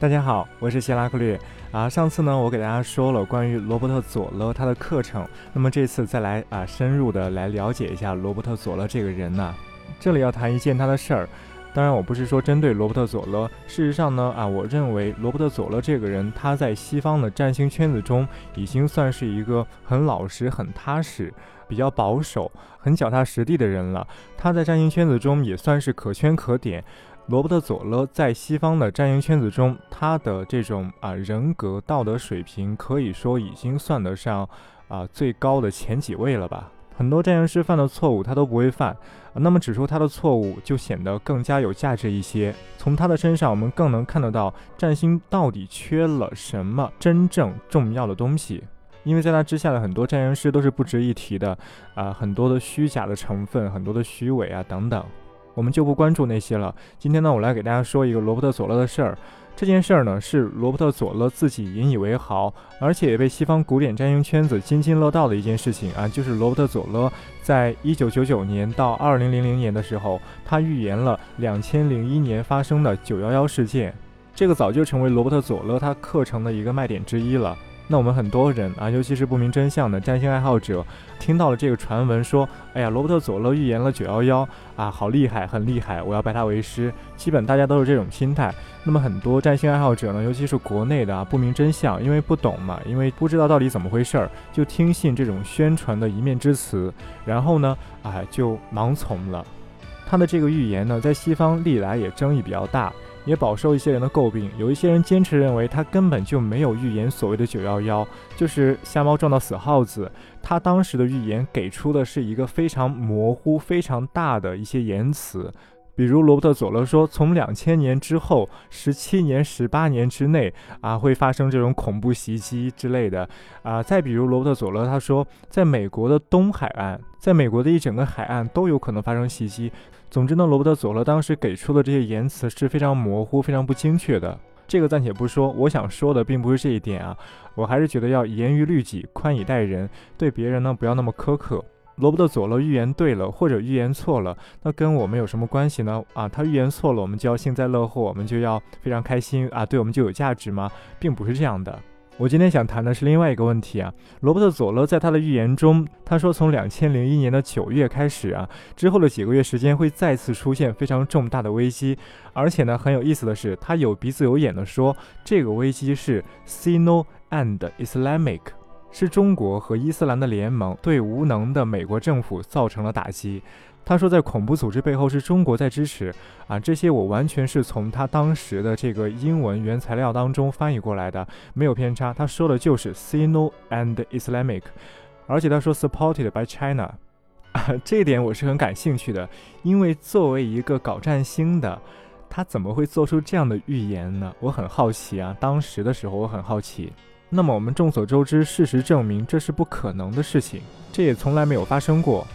大家好，我是希拉克略啊。上次呢，我给大家说了关于罗伯特·佐勒他的课程，那么这次再来啊，深入的来了解一下罗伯特·佐勒这个人呢。这里要谈一件他的事儿，当然我不是说针对罗伯特·佐勒，事实上呢啊，我认为罗伯特·佐勒这个人他在西方的占星圈子中已经算是一个很老实、很踏实、比较保守、很脚踏实地的人了。他在占星圈子中也算是可圈可点。罗伯特·佐勒在西方的占星圈子中，他的这种啊人格道德水平可以说已经算得上啊最高的前几位了吧。很多占星师犯的错误他都不会犯，那么指出他的错误就显得更加有价值一些。从他的身上，我们更能看得到占星到底缺了什么真正重要的东西。因为在他之下的很多占星师都是不值一提的啊，很多的虚假的成分，很多的虚伪啊等等。我们就不关注那些了。今天呢，我来给大家说一个罗伯特·佐勒的事儿。这件事儿呢，是罗伯特·佐勒自己引以为豪，而且也被西方古典占星圈子津津乐道的一件事情啊，就是罗伯特·佐勒在一九九九年到二零零零年的时候，他预言了两千零一年发生的九幺幺事件。这个早就成为罗伯特·佐勒他课程的一个卖点之一了。那我们很多人啊，尤其是不明真相的占星爱好者，听到了这个传闻，说：“哎呀，罗伯特·佐勒预言了九幺幺啊，好厉害，很厉害，我要拜他为师。”基本大家都是这种心态。那么很多占星爱好者呢，尤其是国内的啊，不明真相，因为不懂嘛，因为不知道到底怎么回事儿，就听信这种宣传的一面之词，然后呢，啊，就盲从了。他的这个预言呢，在西方历来也争议比较大。也饱受一些人的诟病，有一些人坚持认为他根本就没有预言所谓的九幺幺，就是瞎猫撞到死耗子。他当时的预言给出的是一个非常模糊、非常大的一些言辞。比如罗伯特·佐勒说，从两千年之后十七年、十八年之内啊，会发生这种恐怖袭击之类的啊。再比如罗伯特·佐勒他说，在美国的东海岸，在美国的一整个海岸都有可能发生袭击。总之呢，罗伯特·佐勒当时给出的这些言辞是非常模糊、非常不精确的。这个暂且不说，我想说的并不是这一点啊，我还是觉得要严于律己、宽以待人，对别人呢不要那么苛刻。罗伯特·佐勒预言对了，或者预言错了，那跟我们有什么关系呢？啊，他预言错了，我们就要幸灾乐祸，我们就要非常开心啊？对我们就有价值吗？并不是这样的。我今天想谈的是另外一个问题啊。罗伯特·佐勒在他的预言中，他说从两千零一年的九月开始啊，之后的几个月时间会再次出现非常重大的危机，而且呢，很有意思的是，他有鼻子有眼的说，这个危机是 Sino and Islamic。是中国和伊斯兰的联盟对无能的美国政府造成了打击。他说，在恐怖组织背后是中国在支持啊，这些我完全是从他当时的这个英文原材料当中翻译过来的，没有偏差。他说的就是 Sino and Islamic，而且他说 supported by China，这一点我是很感兴趣的，因为作为一个搞占星的，他怎么会做出这样的预言呢？我很好奇啊，当时的时候我很好奇。那么我们众所周知，事实证明这是不可能的事情，这也从来没有发生过。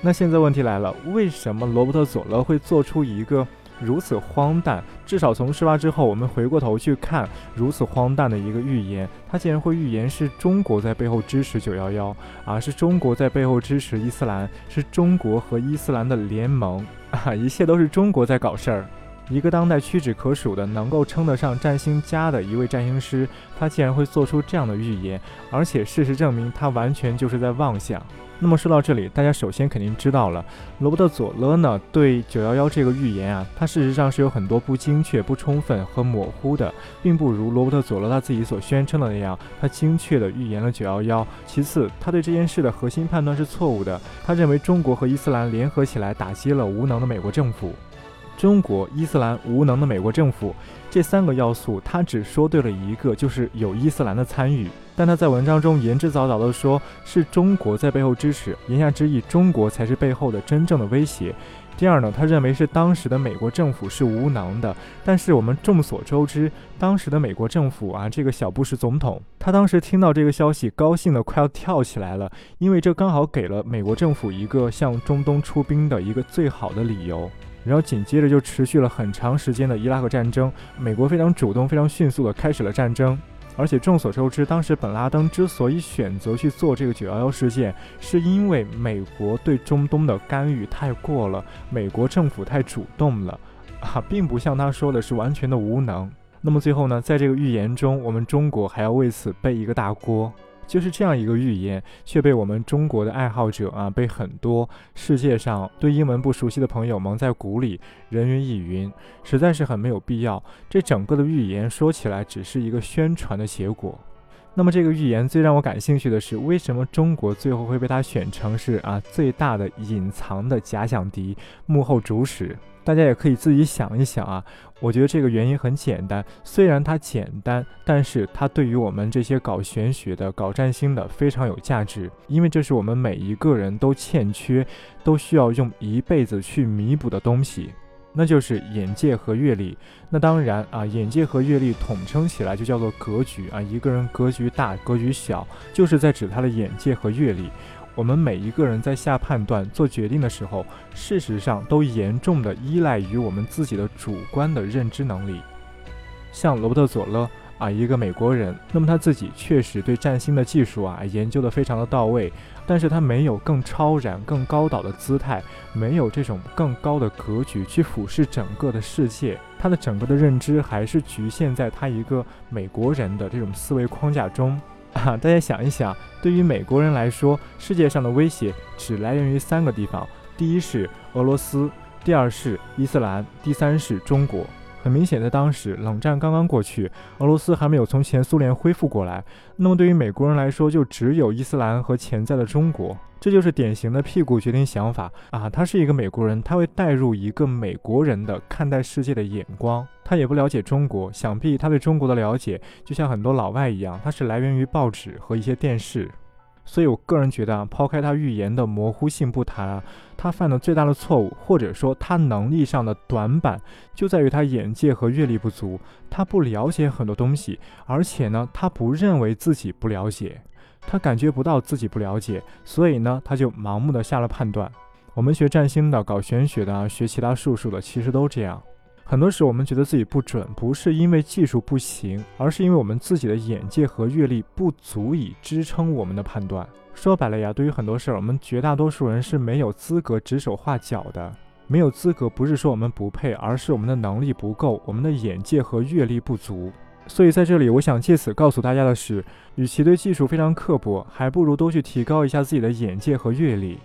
那现在问题来了，为什么罗伯特·佐勒会做出一个如此荒诞，至少从事发之后，我们回过头去看如此荒诞的一个预言？他竟然会预言是中国在背后支持九幺幺，而是中国在背后支持伊斯兰，是中国和伊斯兰的联盟啊，一切都是中国在搞事儿。一个当代屈指可数的、能够称得上占星家的一位占星师，他竟然会做出这样的预言，而且事实证明他完全就是在妄想。那么说到这里，大家首先肯定知道了，罗伯特·佐勒呢对九幺幺这个预言啊，他事实上是有很多不精确、不充分和模糊的，并不如罗伯特·佐勒他自己所宣称的那样，他精确的预言了九幺幺。其次，他对这件事的核心判断是错误的，他认为中国和伊斯兰联合起来打击了无能的美国政府。中国、伊斯兰、无能的美国政府这三个要素，他只说对了一个，就是有伊斯兰的参与。但他在文章中言之凿凿地说，是中国在背后支持，言下之意，中国才是背后的真正的威胁。第二呢，他认为是当时的美国政府是无能的。但是我们众所周知，当时的美国政府啊，这个小布什总统，他当时听到这个消息，高兴得快要跳起来了，因为这刚好给了美国政府一个向中东出兵的一个最好的理由。然后紧接着就持续了很长时间的伊拉克战争，美国非常主动、非常迅速的开始了战争。而且众所周知，当时本拉登之所以选择去做这个九幺幺事件，是因为美国对中东的干预太过了，美国政府太主动了，啊，并不像他说的是完全的无能。那么最后呢，在这个预言中，我们中国还要为此背一个大锅。就是这样一个预言，却被我们中国的爱好者啊，被很多世界上对英文不熟悉的朋友蒙在鼓里，人云亦云，实在是很没有必要。这整个的预言说起来只是一个宣传的结果。那么这个预言最让我感兴趣的是，为什么中国最后会被他选成是啊最大的隐藏的假想敌、幕后主使？大家也可以自己想一想啊，我觉得这个原因很简单，虽然它简单，但是它对于我们这些搞玄学的、搞占星的非常有价值，因为这是我们每一个人都欠缺、都需要用一辈子去弥补的东西，那就是眼界和阅历。那当然啊，眼界和阅历统称起来就叫做格局啊，一个人格局大、格局小，就是在指他的眼界和阅历。我们每一个人在下判断、做决定的时候，事实上都严重的依赖于我们自己的主观的认知能力。像罗伯特·佐勒啊，一个美国人，那么他自己确实对占星的技术啊研究的非常的到位，但是他没有更超然、更高导的姿态，没有这种更高的格局去俯视整个的世界，他的整个的认知还是局限在他一个美国人的这种思维框架中。啊，大家想一想，对于美国人来说，世界上的威胁只来源于三个地方：第一是俄罗斯，第二是伊斯兰，第三是中国。很明显，在当时冷战刚刚过去，俄罗斯还没有从前苏联恢复过来，那么对于美国人来说，就只有伊斯兰和潜在的中国。这就是典型的屁股决定想法啊！他是一个美国人，他会带入一个美国人的看待世界的眼光。他也不了解中国，想必他对中国的了解，就像很多老外一样，他是来源于报纸和一些电视。所以我个人觉得啊，抛开他预言的模糊性不谈啊，他犯的最大的错误，或者说他能力上的短板，就在于他眼界和阅历不足。他不了解很多东西，而且呢，他不认为自己不了解。他感觉不到自己不了解，所以呢，他就盲目的下了判断。我们学占星的、搞玄学的、学其他术数的，其实都这样。很多时候我们觉得自己不准，不是因为技术不行，而是因为我们自己的眼界和阅历不足以支撑我们的判断。说白了呀，对于很多事儿，我们绝大多数人是没有资格指手画脚的。没有资格不是说我们不配，而是我们的能力不够，我们的眼界和阅历不足。所以在这里，我想借此告诉大家的是，与其对技术非常刻薄，还不如多去提高一下自己的眼界和阅历。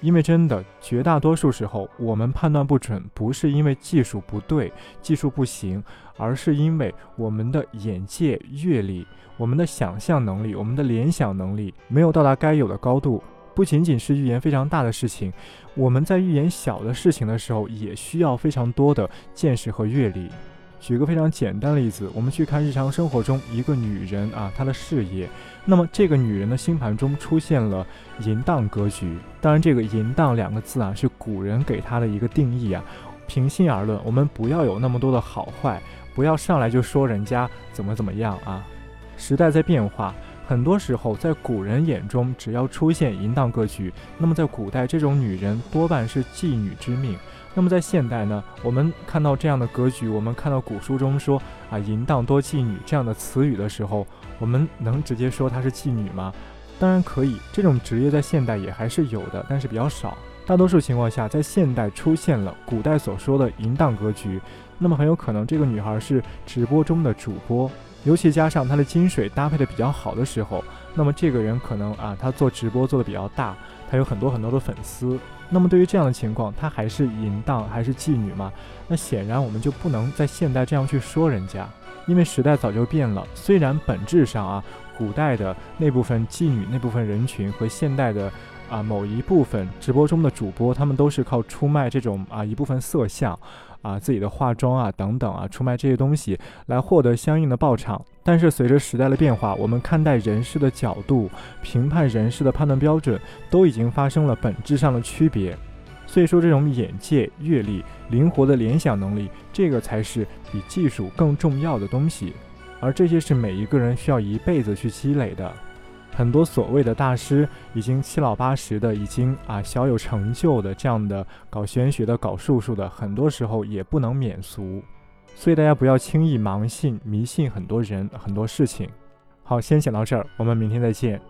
因为真的，绝大多数时候，我们判断不准，不是因为技术不对、技术不行，而是因为我们的眼界、阅历、我们的想象能力、我们的联想能力没有到达该有的高度。不仅仅是预言非常大的事情，我们在预言小的事情的时候，也需要非常多的见识和阅历。举个非常简单的例子，我们去看日常生活中一个女人啊，她的事业。那么这个女人的星盘中出现了淫荡格局。当然，这个淫荡两个字啊，是古人给她的一个定义啊。平心而论，我们不要有那么多的好坏，不要上来就说人家怎么怎么样啊。时代在变化，很多时候在古人眼中，只要出现淫荡格局，那么在古代这种女人多半是妓女之命。那么在现代呢，我们看到这样的格局，我们看到古书中说啊“淫荡多妓女”这样的词语的时候，我们能直接说她是妓女吗？当然可以，这种职业在现代也还是有的，但是比较少。大多数情况下，在现代出现了古代所说的淫荡格局，那么很有可能这个女孩是直播中的主播，尤其加上她的金水搭配的比较好的时候，那么这个人可能啊，她做直播做的比较大，她有很多很多的粉丝。那么对于这样的情况，她还是淫荡还是妓女吗？那显然我们就不能在现代这样去说人家，因为时代早就变了。虽然本质上啊，古代的那部分妓女那部分人群和现代的啊某一部分直播中的主播，他们都是靠出卖这种啊一部分色相。啊，自己的化妆啊，等等啊，出卖这些东西来获得相应的报偿。但是随着时代的变化，我们看待人事的角度、评判人事的判断标准都已经发生了本质上的区别。所以说，这种眼界、阅历、灵活的联想能力，这个才是比技术更重要的东西。而这些是每一个人需要一辈子去积累的。很多所谓的大师已经七老八十的，已经啊小有成就的这样的搞玄学的、搞术数的，很多时候也不能免俗。所以大家不要轻易盲信、迷信很多人、很多事情。好，先讲到这儿，我们明天再见。